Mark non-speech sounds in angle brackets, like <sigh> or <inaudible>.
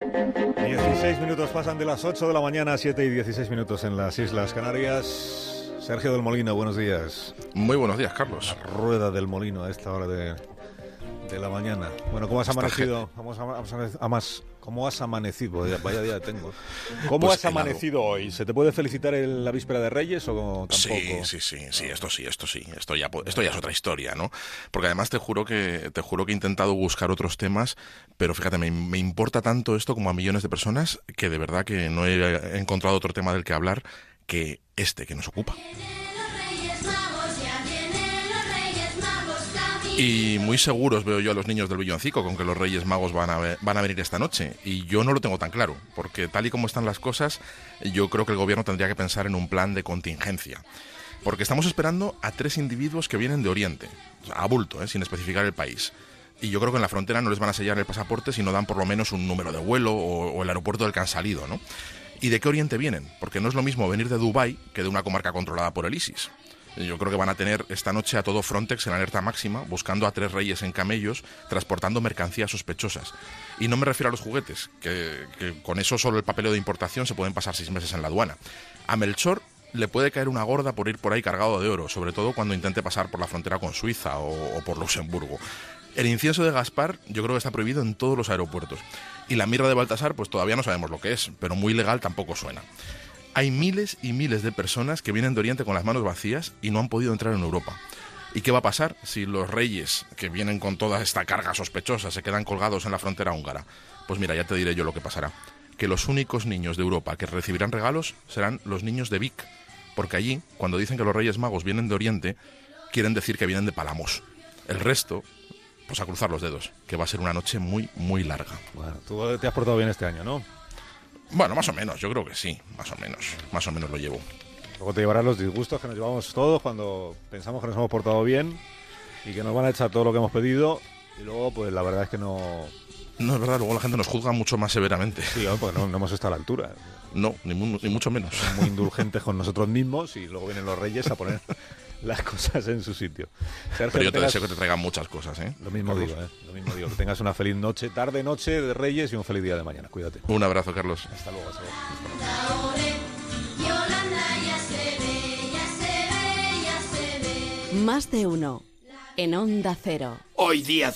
16 minutos pasan de las 8 de la mañana, 7 y 16 minutos en las Islas Canarias. Sergio del Molino, buenos días. Muy buenos días, Carlos. rueda del Molino a esta hora de, de la mañana. Bueno, ¿cómo has amanecido? ¿Cómo has amanecido? Vaya día tengo. <laughs> ¿Cómo Pues has amanecido hoy? ¿Se te puede felicitar en la víspera de Reyes o tampoco? Sí, sí, sí, sí, esto sí, esto sí, esto ya, esto ya es otra historia, ¿no? Porque además te juro que te juro que he intentado buscar otros temas, pero fíjate, me, me importa tanto esto como a millones de personas que de verdad que no he encontrado otro tema del que hablar que este que nos ocupa. Y muy seguros veo yo a los niños del villancico con que los Reyes Magos van a, venir esta noche. Y yo no lo tengo tan claro, porque tal y como están las cosas, yo creo que el gobierno tendría que pensar en un plan de contingencia. Porque estamos esperando a tres individuos que vienen de Oriente, a bulto, ¿eh? sin especificar el país. Y yo creo que en la frontera no les van a sellar el pasaporte si no dan por lo menos un número de vuelo o, el aeropuerto del que han salido. ¿Y de qué Oriente vienen? Porque no es lo mismo venir de Dubái que de una comarca controlada por el ISIS. Yo creo que van a tener esta noche a todo Frontex en alerta máxima, buscando a tres reyes en camellos, transportando mercancías sospechosas. Y no me refiero a los juguetes, que, que con eso solo el papeleo de importación se pueden pasar seis meses en la aduana. A Melchor le puede caer una gorda por ir por ahí cargado de oro, sobre todo cuando intente pasar por la frontera con Suiza o, o por Luxemburgo. El incienso de Gaspar yo creo que está prohibido en todos los aeropuertos. Y la mirra de Baltasar pues todavía no sabemos lo que es, pero muy legal tampoco suena. Hay miles y miles de personas que vienen de Oriente con las manos vacías y no han podido entrar en Europa. ¿Y qué va a pasar si los reyes que vienen con toda esta carga sospechosa se quedan colgados en la frontera húngara? Pues mira, ya te diré yo lo que pasará. Que los únicos niños de Europa que recibirán regalos serán los niños de Vic. Porque allí, cuando dicen que los reyes magos vienen de Oriente, quieren decir que vienen de Palamos. El resto, pues a cruzar los dedos, que va a ser una noche muy, muy larga. Bueno, tú te has portado bien este año, ¿no? Bueno, más o menos, yo creo que sí, más o menos, más o menos lo llevo. Luego te llevarás los disgustos que nos llevamos todos cuando pensamos que nos hemos portado bien y que nos van a echar todo lo que hemos pedido y luego, pues la verdad es que no... No es verdad, luego la gente nos juzga mucho más severamente. Sí, porque no, no hemos estado a la altura. No, ni, ni mucho menos. Son muy indulgentes con nosotros mismos y luego vienen los reyes a poner las cosas en su sitio. Sergio, Pero yo te tengas... deseo que te traigan muchas cosas, ¿eh? Lo mismo Carlos. digo, ¿eh? Lo mismo digo. Que tengas una feliz noche, tarde, noche de Reyes y un feliz día de mañana. Cuídate. Un abrazo, Carlos. Hasta luego. Hasta luego. Más de uno en Onda Cero. Hoy día